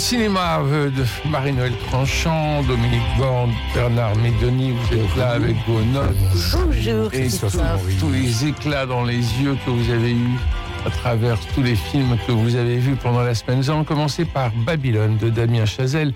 Cinéma de Marie-Noël Tranchant, Dominique Borne, Bernard Médoni, vous êtes là avec vos notes. Bonjour, Et tous les éclats dans les yeux que vous avez eus à travers tous les films que vous avez vus pendant la semaine. Nous allons commencer par Babylone de Damien Chazelle.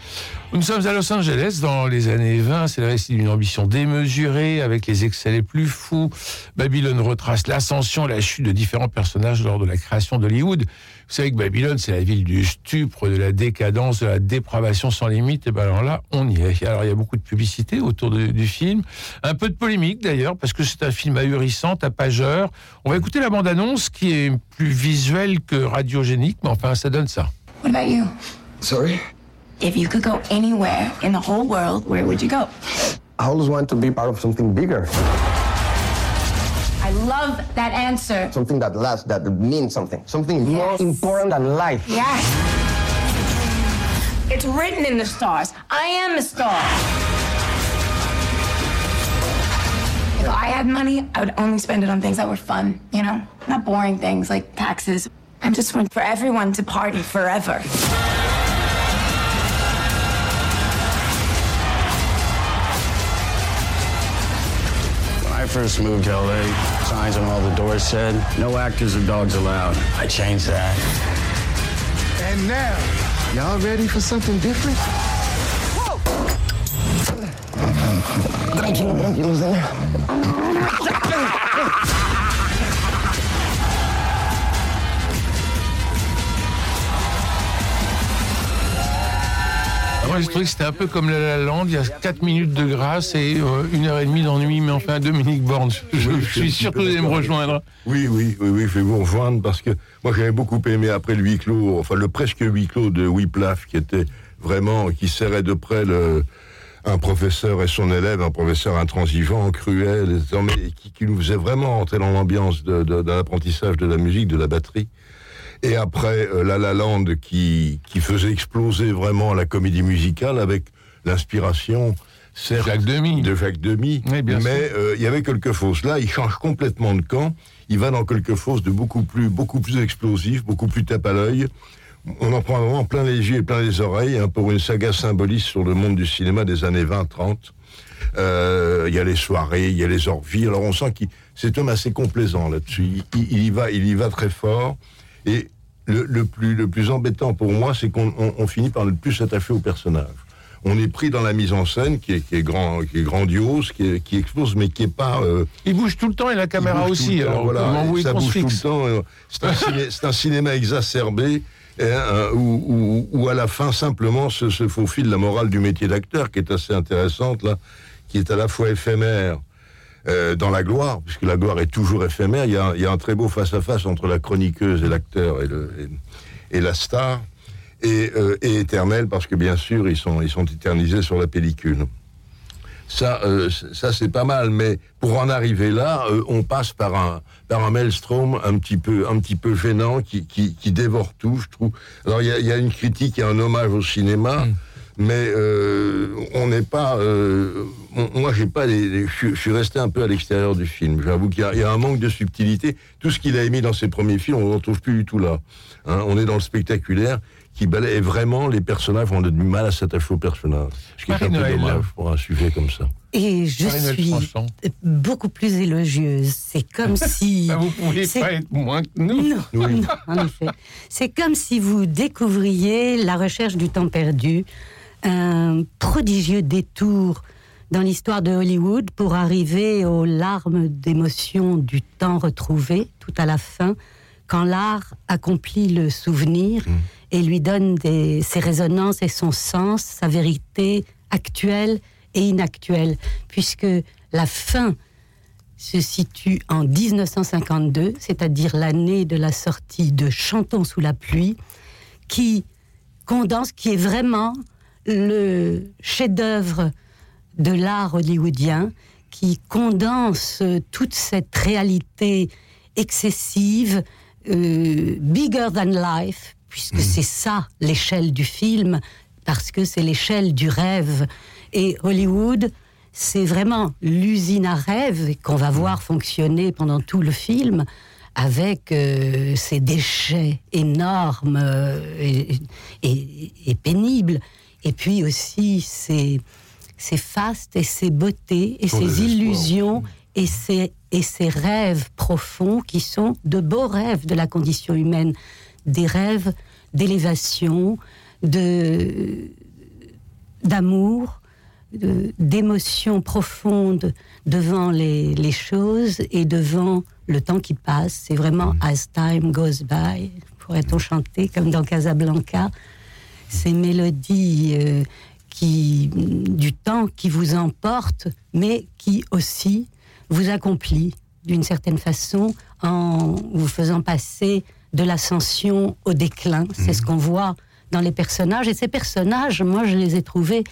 Nous sommes à Los Angeles dans les années 20. C'est le récit d'une ambition démesurée avec les excès les plus fous. Babylone retrace l'ascension, la chute de différents personnages lors de la création d'Hollywood. Vous savez que Babylone, c'est la ville du stupre, de la décadence, de la dépravation sans limite. Et ben alors là, on y est. Alors il y a beaucoup de publicité autour de- du film, un peu de polémique d'ailleurs, parce que c'est un film ahurissant, tapageur. On va écouter la bande-annonce qui est plus visuelle que radiogénique, mais enfin ça donne ça. What about you? Sorry? If you could go anywhere in the whole world, where would you go? I always want to be part of something bigger, I love that answer. something that lasts, that means something, something more important than life. Yes. It's written in the stars. I am a star. If I had money, I would only spend it on things that were fun, you know? Not boring things like taxes. I just want for everyone to party forever. First moved to LA, signs on all the doors said, no actors or dogs allowed. I changed that. And now, y'all ready for something different? Tranquilo, tranquilo, señor. Moi, je trouvais que c'était un peu comme La La Land, il y a 4 minutes de grâce et euh, une heure et demie d'ennui, mais enfin, Dominique Borne, je, je suis sûr que vous allez me rejoindre. Oui, oui, oui, oui, je vais vous rejoindre parce que moi j'avais beaucoup aimé après le huis clos, enfin le presque huis clos de Whiplash qui était vraiment, qui serrait de près le, un professeur et son élève, un professeur intransigeant, cruel, mais qui, qui nous faisait vraiment entrer dans l'ambiance de, de, de l'apprentissage de la musique, de la batterie. Et après euh, La La Land qui, qui faisait exploser vraiment la comédie musicale avec l'inspiration, certes, Jacques Demy. de Jacques Demy, Oui, mais euh, il y avait quelque chose. Là, il change complètement de camp. Il va dans quelque chose de beaucoup plus, beaucoup plus explosif, beaucoup plus tape à l'œil. On en prend vraiment plein les yeux et plein les oreilles hein, pour une saga symboliste sur le monde du cinéma des années 20-30. Euh, Il y a les soirées, il y a les orgies. Alors on sent qu'il c'est un homme assez complaisant là-dessus. Il y va, il y va très fort. Et le, le plus, le plus embêtant pour moi, c'est qu'on on- on finit par ne plus s'attacher au personnage. On est pris dans la mise en scène qui est, qui est, grand, qui est grandiose, qui, est- qui explose, mais qui est pas. euh, Il bouge tout le temps et la caméra aussi. temps, Alors, voilà, ça bouge tout le temps. euh, C'est un, ciné- c'est un cinéma exacerbé. euh, où, où- où à la fin simplement se, se faufile la morale du métier d'acteur qui est assez intéressante là, qui est à la fois éphémère euh, dans la gloire, puisque la gloire est toujours éphémère. Il y a, un- il y a un très beau face-à-face entre la chroniqueuse et l'acteur et, le- et- et la star, et, euh, et éternel, parce que bien sûr, ils sont, ils sont éternisés sur la pellicule. Ça, euh, ça c'est pas mal, mais pour en arriver là, on passe par un, par un maelstrom un petit peu, un petit peu gênant qui, qui, qui dévore tout, je trouve. Alors il y a, il y a une critique et un hommage au cinéma, mais euh, on n'est pas. euh, moi, j'ai pas. Les, les- je, suis- resté un peu à l'extérieur du film. J'avoue qu'il y, a- y a un manque de subtilité. Tout ce qu'il a émis dans ses premiers films, on ne retrouve plus du tout là. Hein, on est dans le spectaculaire qui balaye vraiment les personnages ont du mal à s'attacher aux personnages. Ce qui est un peu dommage pour un sujet comme ça. Et je suis beaucoup plus élogieuse. C'est comme si. Vous pouvez pas être moins que nous. Non, non, en effet. C'est comme si vous découvriez La recherche du temps perdu, un prodigieux détour dans l'histoire de Hollywood pour arriver aux larmes d'émotion du temps retrouvé, tout à la fin, quand l'art accomplit le souvenir et lui donne des- ses résonances et son sens, sa vérité actuelle et inactuelle, puisque la fin se situe en 1952, c'est-à-dire l'année de la sortie de Chantons sous la pluie, qui condense, qui est vraiment le chef-d'œuvre de l'art hollywoodien, qui condense euh, toute cette réalité excessive, euh, bigger than life, puisque c'est ça l'échelle du film, parce que c'est l'échelle du rêve. Et Hollywood, c'est vraiment l'usine à rêve qu'on va voir fonctionner pendant tout le film avec euh, ces déchets énormes euh, et, et- et pénibles, et puis aussi ces, ces fastes et ces beautés et espoirs. illusions et ces, et ces rêves profonds qui sont de beaux rêves de la condition humaine, des rêves d'élévation, de d'amour, de- d'émotions profondes devant les, les choses et devant le temps qui passe. C'est vraiment as time goes by, pourrait-on chanter comme dans Casablanca, ces mélodies euh, qui, du temps qui vous emportent, mais qui aussi vous accomplit d'une certaine façon en vous faisant passer de l'ascension au déclin. C'est ce qu'on voit dans les personnages. Et ces personnages, moi, je les ai trouvés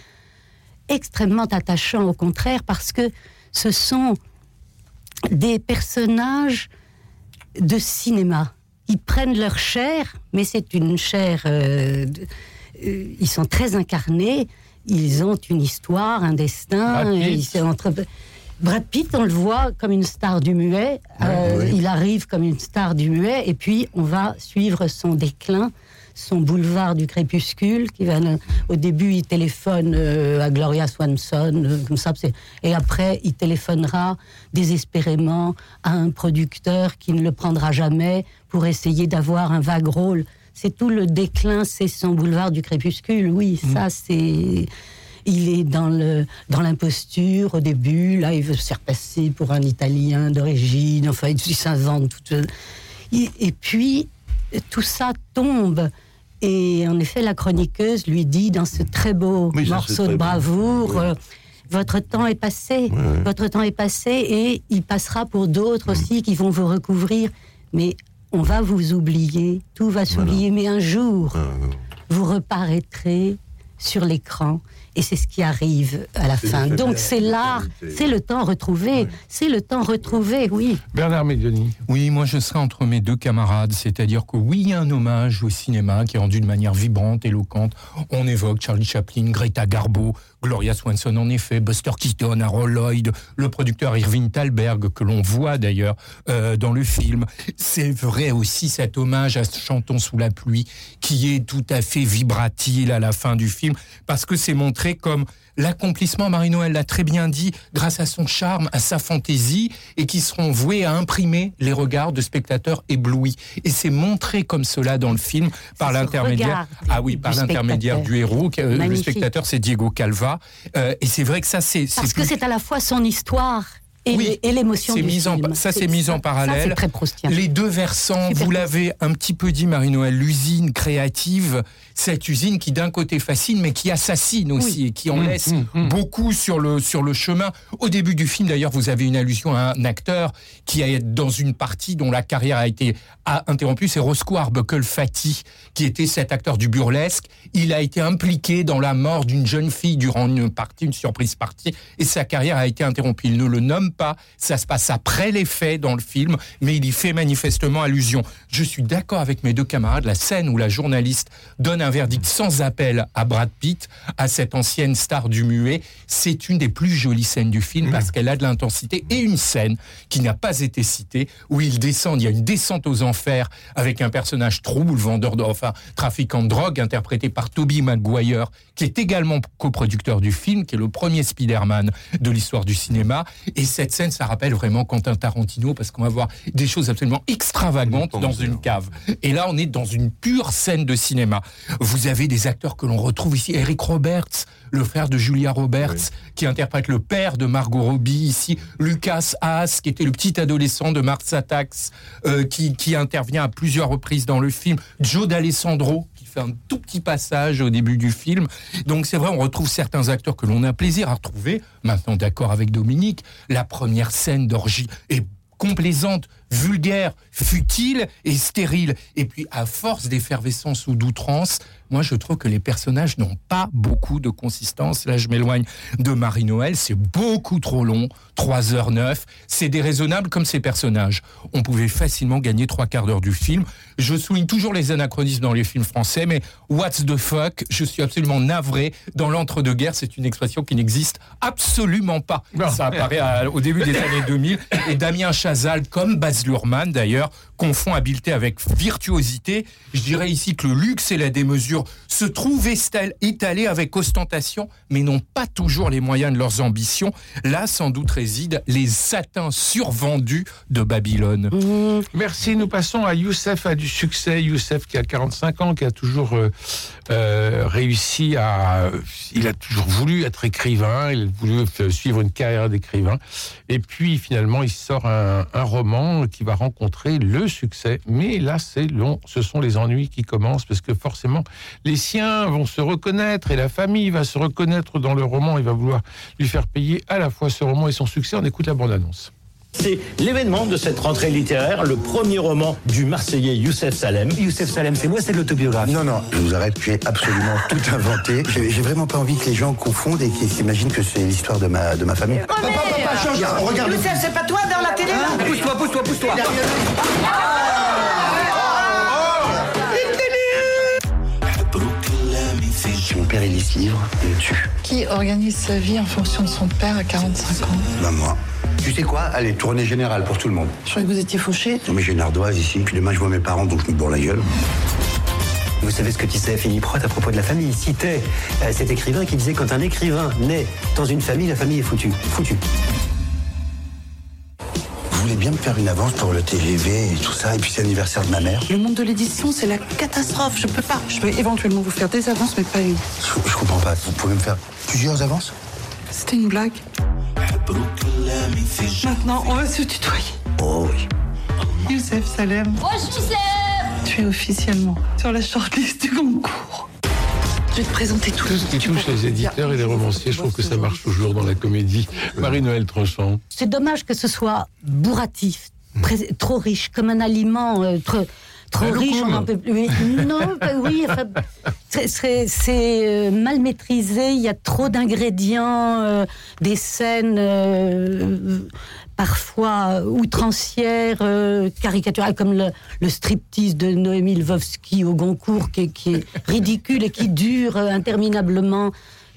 extrêmement attachants, au contraire, parce que ce sont des personnages de cinéma. Ils prennent leur chair, mais c'est une chair. euh, euh, ils sont très incarnés. Ils ont une histoire, un destin. Brad Pitt. ils sont entre- Brad Pitt, on le voit comme une star du muet. Euh, Il arrive comme une star du muet, et puis on va suivre son déclin, son boulevard du crépuscule. Qui va, au début, il téléphone euh, à Gloria Swanson, euh, comme ça. Et après, il téléphonera désespérément à un producteur qui ne le prendra jamais pour essayer d'avoir un vague rôle. C'est tout le déclin, c'est son boulevard du crépuscule. Oui, ça, c'est. Il est dans le dans l'imposture au début. Là, il veut se faire passer pour un Italien d'origine. Enfin, il s'invente tout. Et, et puis tout ça tombe. Et en effet, la chroniqueuse lui dit dans ce très beau Oui, morceau de bravoure. Oui. euh, votre temps est passé, votre temps est passé et il passera pour d'autres Mm. aussi qui vont vous recouvrir. Mais on va vous oublier, tout va s'oublier. Mais un jour, Ah, vous reparaîtrez sur l'écran et c'est ce qui arrive à la fin. Donc c'est l'art, c'est le temps retrouvé, c'est le temps retrouvé, oui. Bernard Médioni. Oui, moi je serai entre mes deux camarades, c'est-à-dire que oui, il y a un hommage au cinéma qui est rendu de manière vibrante, éloquente. On évoque Charlie Chaplin, Greta Garbo, Gloria Swanson en effet, Buster Keaton, Harold Lloyd, le producteur Irving Thalberg que l'on voit d'ailleurs euh, dans le film. C'est vrai aussi cet hommage à Chantons sous la pluie qui est tout à fait vibratile à la fin du film parce que c'est montré comme l'accomplissement, Marie-Noël l'a très bien dit, grâce à son charme, à sa fantaisie, et qui seront voués à imprimer les regards de spectateurs éblouis. Et c'est montré comme cela dans le film par l'intermédiaire, ah oui, du par l'intermédiaire du héros. euh, Le spectateur, c'est Diego Calva. Euh, et c'est vrai que ça, c'est Parce que plus- c'est à la fois son histoire et Oui, et l'émotion du mis en- film. ça, c'est mis en parallèle. c'est très proustien. Les deux versants, vous l'avez un petit peu dit, Marie-Noël, l'usine créative, cette usine qui d'un côté fascine, mais qui assassine aussi, et qui en Mmh, laisse mmh, mmh. beaucoup sur le, sur le chemin. Au début du film, d'ailleurs, vous avez une allusion à un acteur qui est dans une partie dont la carrière a été a interrompue, c'est Roscoe Arbuckle Fati, qui était cet acteur du burlesque. Il a été impliqué dans la mort d'une jeune fille durant une partie, une surprise partie, et sa carrière a été interrompue. Il ne le nomme pas, ça se passe après les faits dans le film, mais il y fait manifestement allusion. Je suis d'accord avec mes deux camarades, la scène où la journaliste donne un verdict sans appel à Brad Pitt, à cette ancienne star du muet, c'est une des plus jolies scènes du film parce qu'elle a de l'intensité et une scène qui n'a pas été citée où il descend, il y a une descente aux enfers avec un personnage trouble, vendeur de, enfin, trafiquant de drogue, interprété par Toby Maguire, qui est également coproducteur du film, qui est le premier Spider-Man de l'histoire du cinéma. Et cette scène, ça rappelle vraiment Quentin Tarantino parce qu'on va voir des choses absolument extravagantes dans une cave. Et là, on est dans une pure scène de cinéma. Vous avez des acteurs que l'on retrouve ici. Eric Roberts, le frère de Julia Roberts, qui interprète le père de Margot Robbie ici. Lucas Haas, qui était le petit adolescent de Mars Attacks, euh, qui, qui intervient à plusieurs reprises dans le film. Joe D'Alessandro, fait un tout petit passage au début du film. Donc c'est vrai, on retrouve certains acteurs que l'on a plaisir à retrouver. Maintenant, d'accord avec Dominique, la première scène d'orgie est complaisante, vulgaire, futile et stérile. Et puis, à force d'effervescence ou d'outrance, moi, je trouve que les personnages n'ont pas beaucoup de consistance. Là, je m'éloigne de Marie-Noël. C'est beaucoup trop long. 3h09. C'est déraisonnable comme ces personnages. On pouvait facilement gagner trois quarts d'heure du film. Je souligne toujours les anachronismes dans les films français, mais what's the fuck? Je suis absolument navré. Dans l'entre-deux-guerres, c'est une expression qui n'existe absolument pas. Ça apparaît à- au début des années 2000. Et Damien Chazal, comme Baz Luhrmann d'ailleurs, confond habileté avec virtuosité. Je dirais ici que le luxe et la démesure se trouvent étalés avec ostentation, mais n'ont pas toujours les moyens de leurs ambitions. Là, sans doute résident les satins survendus de Babylone. Merci. Nous passons à Youssef a du succès. Youssef qui a 45 ans, qui a toujours euh, euh, réussi à. Il a toujours voulu être écrivain. Il a voulu suivre une carrière d'écrivain. Et puis finalement, il sort un, un roman qui va rencontrer le succès. Mais là, c'est long. Ce sont les ennuis qui commencent parce que forcément, les siens vont se reconnaître et la famille va se reconnaître dans le roman. Il va vouloir lui faire payer à la fois ce roman et son succès. On écoute la bande-annonce. C'est l'événement de cette rentrée littéraire, le premier roman du Marseillais Youssef Salem. Youssef Salem, c'est moi, c'est l'autobiographie. Non, non, je vous arrête, j'ai absolument tout inventé. J'ai vraiment pas envie que les gens confondent et qu'ils s'imaginent que c'est l'histoire de ma, de ma famille. Papa, papa, change Regarde. Youssef, c'est pas toi Pousse-toi, pousse-toi, pousse-toi Si mon père il lit ce livre, il me tue. Qui organise sa vie en fonction de son père à 45 ans Bah moi. Tu sais quoi? Allez, tournée générale pour tout le monde. Je croyais que vous étiez fauché. Non mais j'ai une ardoise ici, puis demain je vois mes parents donc je me bourre la gueule. Vous savez ce que disait Philippe Roth à propos de la famille? Il citait euh, cet écrivain qui disait quand un écrivain naît dans une famille, la famille est foutue. Foutue. Voulez bien me faire une avance pour le TGV et tout ça, et puis c'est l'anniversaire de ma mère Le monde de l'édition, c'est la catastrophe. Je peux pas. Je peux éventuellement vous faire des avances, mais pas une. je, je comprends pas. Vous pouvez me faire plusieurs avances? C'était une blague. Maintenant, on va se tutoyer. Oh oui. Youssef Salem. Tu es officiellement sur la shortlist du concours. Je vais te présenter tout. Tout ce qui touche les éditeurs et les romanciers, je trouve que ça marche toujours dans la comédie. Marie-Noël Tranchant. C'est dommage que ce soit bourratif, trop riche, comme un aliment euh, trop, trop riche. On en peut plus. Non, bah oui, enfin, c'est- euh, mal maîtrisé. Il y a trop d'ingrédients, euh, des scènes. Euh, parfois outrancières, euh, caricaturales, comme le, le striptease de Noémie Lvovsky au Goncourt, qui, est- qui est ridicule et qui dure euh, interminablement.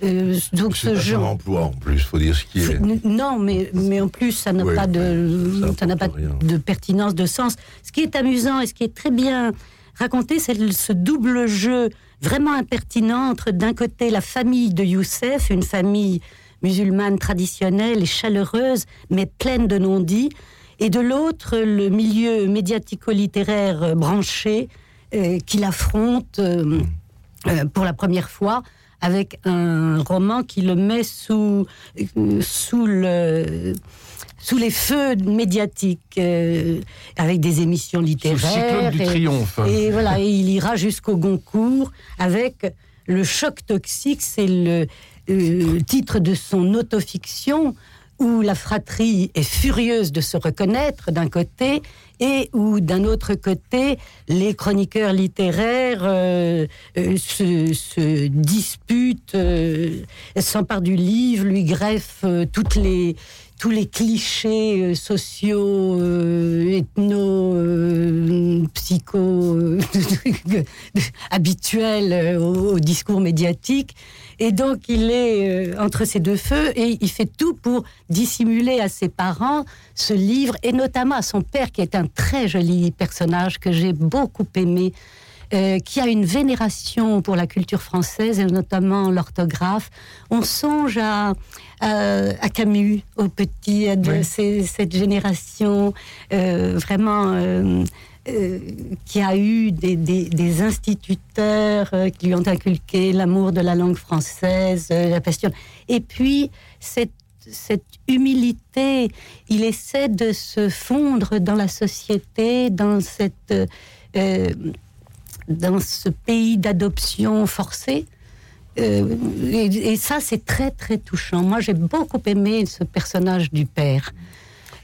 Euh, donc ce pas son genre. emploi en plus, faut dire ce qui est. Non, mais, mais en plus, ça n'a pas, de, ça ça n'a pas rien. de pertinence, de sens. Ce qui est amusant et ce qui est très bien raconté, c'est ce double jeu vraiment impertinent entre d'un côté la famille de Youssef, une famille musulmane traditionnelle et chaleureuse, mais pleine de non-dits, et de l'autre le milieu médiatico-littéraire euh, branché euh, qu'il affronte euh, euh, pour la première fois avec un roman qui le met sous, sous, le, sous les feux médiatiques, avec des émissions littéraires. et- triomphe. Et voilà, et il ira jusqu'au Goncourt avec le choc toxique, c'est le euh, titre de son autofiction où la fratrie est furieuse de se reconnaître d'un côté et où d'un autre côté les chroniqueurs littéraires euh, euh, se, disputent, euh, s'emparent du livre, lui greffent toutes les tous les clichés sociaux, euh, ethno, psycho, habituels au, discours médiatique. Et donc, il est entre ces deux feux et il fait tout pour dissimuler à ses parents ce livre et notamment à son père, qui est un très joli personnage que j'ai beaucoup aimé. euh, qui a une vénération pour la culture française et notamment l'orthographe. On songe à, à, à Camus, au petit de Oui. ces- cette génération euh, vraiment euh, qui a eu des, des- des instituteurs qui lui ont inculqué l'amour de la langue française, la passion. Et puis, cette, cette humilité, il essaie de se fondre dans la société, dans cette... euh, euh, dans ce pays d'adoption forcée. Euh, et, et ça, c'est très, très touchant. Moi, j'ai beaucoup aimé ce personnage du père.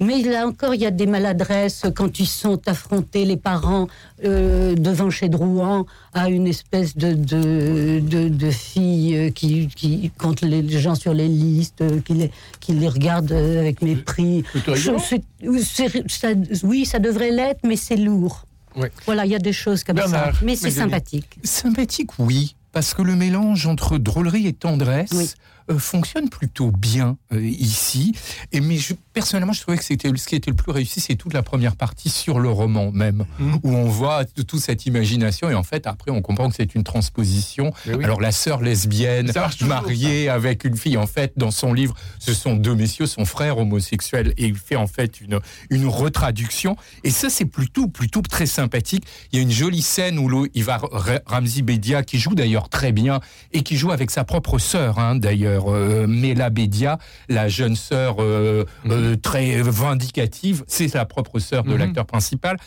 Mais là encore, il y a des maladresses quand ils sont affrontés, les parents, euh, devant chez Drouan, à une espèce de, de, de, de fille euh, qui, qui compte les gens sur les listes, euh, qui les, qui les regarde avec mépris. Je- ça- oui, ça devrait l'être, mais c'est lourd. Ouais. Voilà, il y a des choses comme Bernard, ça. Mais c'est sympathique. Sympathique, oui, parce que le mélange entre drôlerie et tendresse euh, fonctionne plutôt bien euh, ici. Et mais je, personnellement, je trouvais que c'était ce qui était le plus réussi, c'est toute la première partie sur le roman même, Mmh. où on voit toute cette imagination et en fait après on comprend que c'est une transposition. Oui. Alors la sœur lesbienne toujours, mariée avec une fille, en fait, dans son livre, ce sont deux messieurs, son frère homosexuel, et il fait en fait une une retraduction. Et ça c'est plutôt plutôt très sympathique. Il y a une jolie scène où il va Ra- Ramzi Bedia qui joue d'ailleurs très bien et qui joue avec sa propre sœur hein, d'ailleurs euh, Mela Bedia la jeune sœur euh, euh, très vindicative. C'est sa propre sœur de Mhm. l'acteur principal.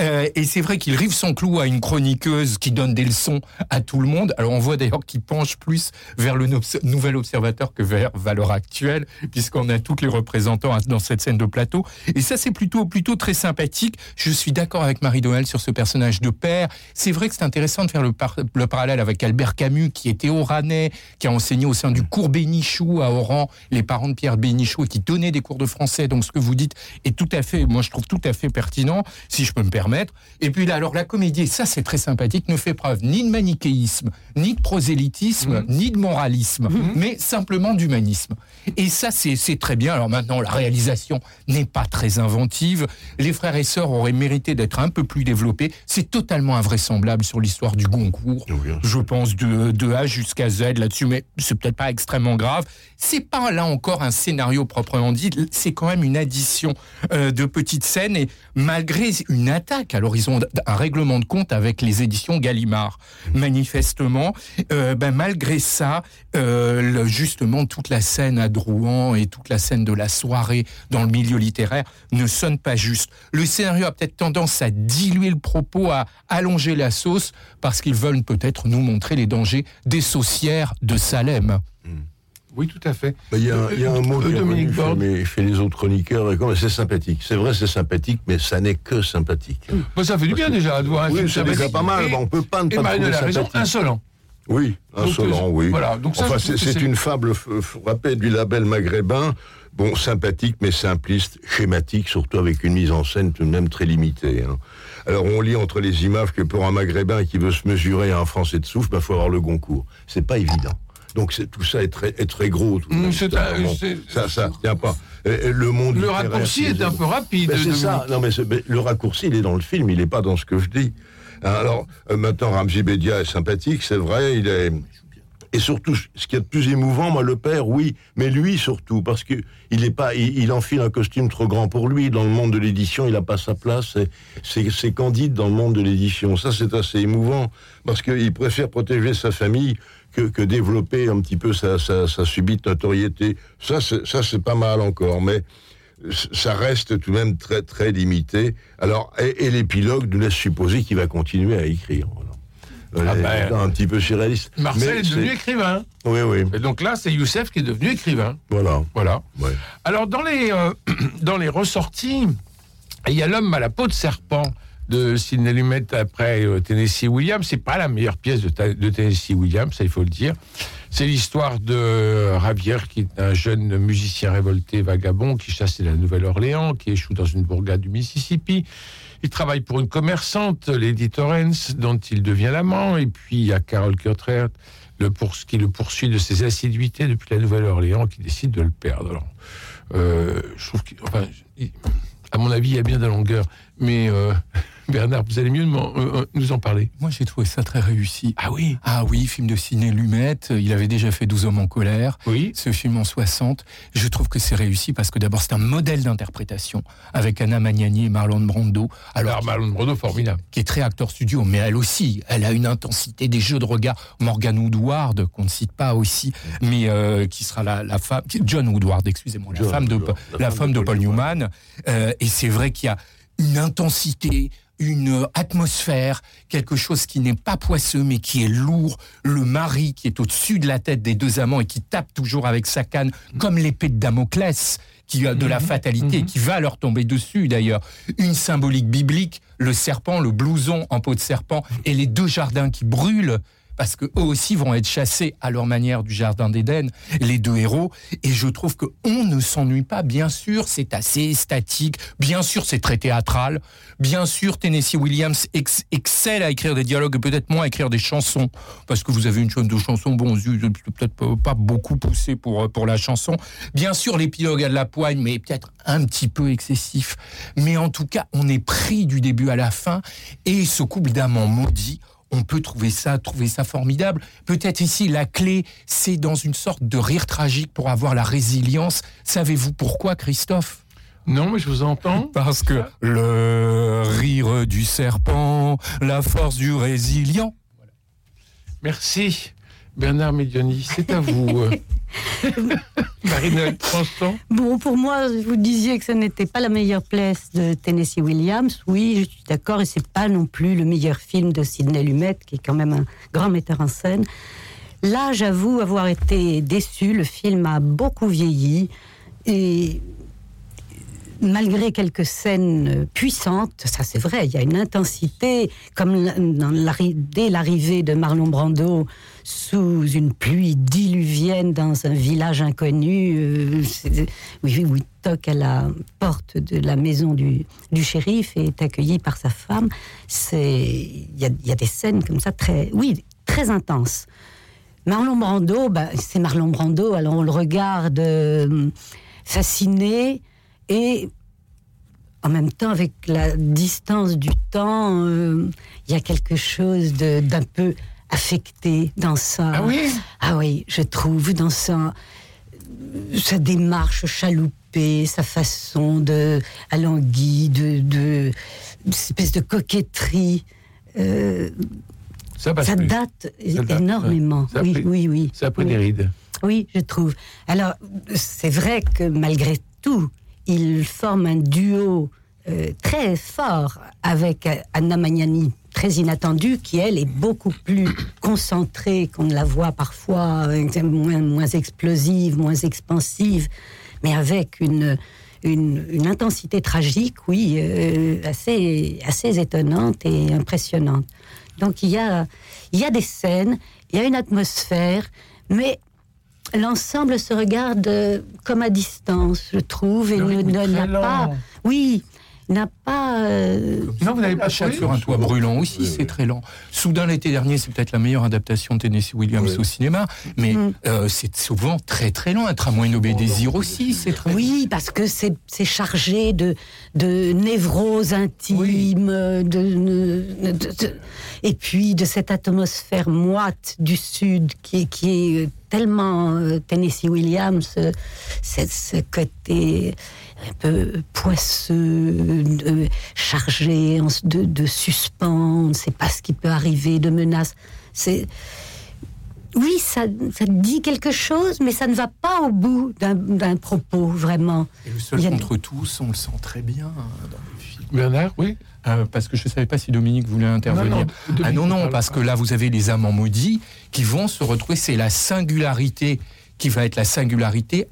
Euh, et c'est vrai qu'il rive son clou à une chroniqueuse qui donne des leçons à tout le monde. Alors on voit d'ailleurs qu'il penche plus vers le no- nouvel observateur que vers Valeur Actuelle puisqu'on a tous les représentants dans cette scène de plateau. Et ça c'est plutôt plutôt très sympathique. Je suis d'accord avec Marie-Noël sur ce personnage de père. C'est vrai que c'est intéressant de faire le, par- le parallèle avec Albert Camus, qui était oranais, qui a enseigné au sein du cours Bénichou à Oran, les parents de Pierre Bénichou, et qui donnait des cours de français. Donc ce que vous dites est tout à fait, moi je trouve tout à fait pertinent, si je peux me permettre. Et puis là, alors la comédie, et ça c'est très sympathique, ne fait preuve ni de manichéisme, ni de prosélytisme, ni de moralisme, mais simplement d'humanisme. Et ça c'est très bien. Alors maintenant, la réalisation n'est pas très inventive. Les frères et sœurs auraient mérité d'être un peu plus développés. C'est totalement invraisemblable sur l'histoire du Goncourt. Je pense de, de A jusqu'à Z là-dessus, mais c'est peut-être pas extrêmement grave. C'est pas là encore un scénario proprement dit. C'est quand même une addition euh, de petites scènes et malgré une attaque à l'horizon, d- un règlement de compte avec les éditions Gallimard, manifestement, euh, ben malgré ça, euh, le- justement toute la scène à Drouan et toute la scène de la soirée dans le milieu littéraire ne sonne pas juste. Le scénario a peut-être tendance à diluer le propos, à allonger la sauce, parce qu'ils veulent peut-être nous montrer les dangers des saucières de Salem. Oui, tout à fait. Il y, a un- il y a un mot Euh, qui Dominique Borde. chez, mes- chez les autres chroniqueurs, et comme c'est sympathique. C'est vrai, c'est sympathique, mais ça n'est que sympathique. Bon, ça fait du bien déjà de voir un Oui, c'est déjà sympathique. pas mal. Et- on peut pas ne pas Marine trouver a raison, sympathique. insolent. Oui, insolent, euh, oui. voilà, donc ça, enfin, c'est une fable frappée du label maghrébin. Bon, sympathique, mais simpliste, schématique, surtout avec une mise en scène tout de même très limitée. hein. Alors, on lit entre les images que pour un maghrébin qui veut se mesurer à un français de souffle, il faut avoir le Goncourt. C'est pas évident. Donc, c'est- tout ça est très, est très gros. c'est c'est- ça, ça tient pas. Et- et le monde Le raccourci est un peu rapide. mais c'est ça. Non, mais, le raccourci, il est dans le film, il n'est pas dans ce que je dis. Hein, Alors, euh, maintenant, Ramzi Bedia est sympathique, c'est vrai, il est. Et surtout, ce qui est de plus émouvant, moi, le père, oui, mais lui surtout, parce que il est pas, il, il enfile un costume trop grand pour lui. Dans le monde de l'édition, il n'a pas sa place. C'est candide dans le monde de l'édition. Ça, c'est assez émouvant, parce qu'il préfère protéger sa famille que, que développer un petit peu sa, sa, sa subite notoriété. Ça, c'est- pas mal encore, mais ça reste tout de même très très limité. Alors et, et l'épilogue nous laisse supposer qu'il va continuer à écrire. Voilà. Ah Euh, ben, un petit peu surréaliste. Marcel Mais est devenu écrivain. Oui, oui. Et donc là, c'est Youssef qui est devenu écrivain. Voilà. Voilà. Ouais. Alors, dans les, euh, dans les ressorties, il y a L'homme à la peau de serpent de Sidney Lumet après euh, Tennessee Williams. C'est pas la meilleure pièce de, Tennessee Williams, ça il faut le dire. C'est l'histoire de Ravier, qui est un jeune musicien révolté, vagabond, qui chasse la Nouvelle-Orléans, qui échoue dans une bourgade du Mississippi. Il travaille pour une commerçante, Lady Torrance, dont il devient l'amant. Et puis il y a Carol Curtret, le qui le poursuit de ses assiduités depuis la Nouvelle-Orléans, qui décide de le perdre. Alors, euh, je trouve que, enfin, il- à mon avis, il y a bien de la longueur. Mais euh, Bernard, vous allez mieux euh, euh, nous en parler. Moi, j'ai trouvé ça très réussi. Ah oui Ah oui, film de ciné Lumet. Il avait déjà fait 12 hommes en colère. Oui. Ce film en 60. Je trouve que c'est réussi parce que d'abord, c'est un modèle d'interprétation avec Anna Magnani et Marlon Brando. Alors, Marlon Brando, formidable. Qui est très acteur studio, mais elle aussi, elle a une intensité des jeux de regard. Morgan Woodward, qu'on ne cite pas aussi, mais euh, qui sera la, la femme, John Woodward, excusez-moi, la femme de, la femme de Paul Newman. Euh, et c'est vrai qu'il y a une intensité, une atmosphère, quelque chose qui n'est pas poisseux mais qui est lourd, le mari qui est au-dessus de la tête des deux amants et qui tape toujours avec sa canne comme l'épée de Damoclès qui a de la fatalité, qui va leur tomber dessus d'ailleurs. Une symbolique biblique, le serpent, le blouson en peau de serpent et les deux jardins qui brûlent parce que eux aussi vont être chassés à leur manière du jardin d'Éden, les deux héros. Et je trouve que on ne s'ennuie pas. Bien sûr, c'est assez statique. Bien sûr, c'est très théâtral. Bien sûr, Tennessee Williams ex- excelle à écrire des dialogues et peut-être moins à écrire des chansons, parce que vous avez une chaîne de chansons, bon, peut-être pas- beaucoup poussé pour pour la chanson. Bien sûr, l'épilogue a de la poigne, mais peut-être un petit peu excessif. Mais en tout cas, on est pris du début à la fin. Et ce couple d'amants maudits on peut trouver ça, trouver ça formidable. Peut-être ici, la clé, c'est dans une sorte de rire tragique pour avoir la résilience. Savez-vous pourquoi, Christophe? Non, mais je vous entends. Parce que le rire du serpent, la force du résilient. Merci, Bernard Medioni. C'est à vous. euh. Constant. Bon, pour moi, vous disiez que ce n'était pas la meilleure place de Tennessee Williams. Oui, je suis d'accord, et c'est pas non plus le meilleur film de Sidney Lumet, qui est quand même un grand metteur en scène. Là, j'avoue avoir été déçu. Le film a beaucoup vieilli et malgré quelques scènes puissantes, ça c'est vrai, il y a une intensité, comme dès l'arrivée de Marlon Brando sous une pluie diluvienne dans un village inconnu, euh, oui, où il toque à la porte de la maison du, shérif et est accueilli par sa femme. C'est, il y a, il y a des scènes comme ça très, oui, très intenses. Marlon Brando, bah, c'est Marlon Brando, alors on le regarde euh, fasciné et en même temps, avec la distance du temps, euh, il y a quelque chose d'un peu affecté dans ça. Ah oui? Ah oui, je trouve dans sa, sa démarche chaloupée, sa façon de alangui, de, de, une espèce de coquetterie. euh, Ça date Ça date, énormément. Ça oui, pris- oui, oui. Ça a pris Oui. des rides. Oui, je trouve. Alors, c'est vrai que malgré tout, il forme un duo euh, très fort avec euh, Anna Magnani, très inattendue, qui elle est beaucoup plus concentrée qu'on ne la voit parfois, euh, moins, moins explosive, moins expansive, mais avec une, une, intensité tragique, oui, assez, assez étonnante et impressionnante. Donc il y a, il y a des scènes, il y a une atmosphère, mais l'ensemble se regarde euh, comme à distance, je trouve, et Le ne- n'a pas. Oui, n'a pas. euh, Non, vous n'avez pas Chat sur un toit brûlant aussi, c'est très lent. Soudain l'été dernier, c'est peut-être la meilleure adaptation de Tennessee Williams au cinéma, mais Mm. euh, c'est souvent très très lent. Un tramway Nobel Désir aussi, c'est très Oui, parce que c'est c'est chargé de, de névrose intime, de, de- de- de- et puis de cette atmosphère moite du Sud qui, est- qui est tellement euh, Tennessee Williams, euh, c'est ce côté peu poisseux, de- chargé en- de, de suspens, on ne sait pas ce qui peut arriver, de menaces. C'est oui, ça, ça dit quelque chose, mais ça ne va pas au bout d'un- d'un propos, vraiment. Et le seul Il y a- contre tous, on le sent très bien hein, dans le film. Bernard, oui. Euh, parce que je ne savais pas si Dominique voulait intervenir. Non, non, ah non, non, parce que là, vous avez les amants maudits qui vont se retrouver. C'est la singularité qui va être la singularité,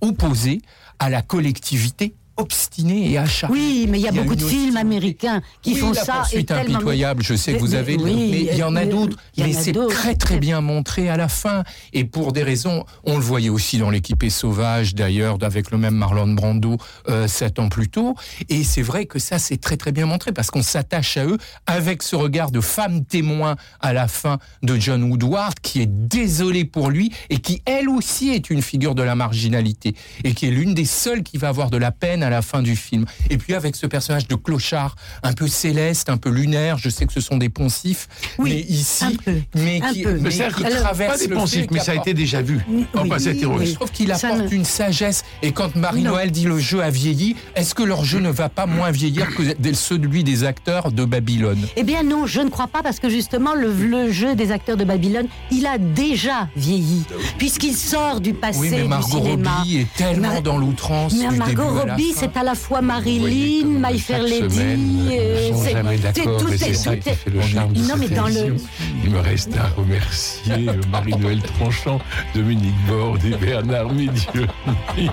opposée à la collectivité obstinée et acharnée. Oui, mais il y a Il y a beaucoup de films américains qui Oui, font la ça. tellement- impitoyable, je sais que vous avez, oui, mais il y en a euh, d'autres, mais c'est très très bien montré à la fin, et pour des raisons, on le voyait aussi dans l'équipée sauvage d'ailleurs, avec le même Marlon Brando euh, sept ans plus tôt, et c'est vrai que ça c'est très très bien montré parce qu'on s'attache à eux avec ce regard de femme témoin à la fin de John Woodward qui est désolé pour lui et qui elle aussi est une figure de la marginalité et qui est l'une des seules qui va avoir de la peine à la fin du film. Et puis avec ce personnage de clochard un peu céleste, un peu lunaire, je sais que ce sont des poncifs, mais ici, mais un qui, peu. mais Mais qui c'est traverse pas des poncifs, mais ça a été déjà vu. A été revu. je trouve qu'il apporte ne- une sagesse. Et quand Marie-Noël dit le jeu a vieilli, est-ce que leur jeu ne va pas moins vieillir que celui des acteurs de Babylone? Eh bien non, je ne crois pas parce que justement le, le jeu des acteurs de Babylone, il a déjà vieilli puisqu'il sort du passé Oui, mais du Margot cinéma. Robbie est tellement Mar- dans l'outrance Margot début Robbie, oui, c'est à la fois Marilyn, My Fair Lady. euh, c'est tout qui est- fait le charme de Non, mais dans le. Il me reste à remercier euh, Marie-Noël Tranchant, Dominique Borde et Bernard Médieu.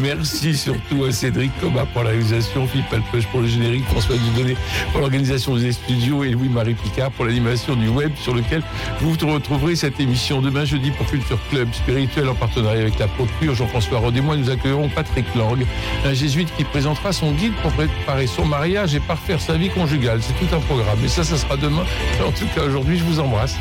Merci surtout à Cédric Thomas pour la réalisation, Philippe Alpeuch pour le générique, François Dudonné pour l'organisation des studios et Louis-Marie Picard pour l'animation du web sur lequel vous retrouverez cette émission demain jeudi pour Culture Club spirituel en partenariat avec la Procure. Jean-François Rod et moi, nous accueillerons Patrick Lang, un jésuite qui présentera son guide pour préparer son mariage et parfaire sa vie conjugale. C'est tout un programme. Mais ça, ça sera demain. En tout cas, aujourd'hui, je vous embrasse.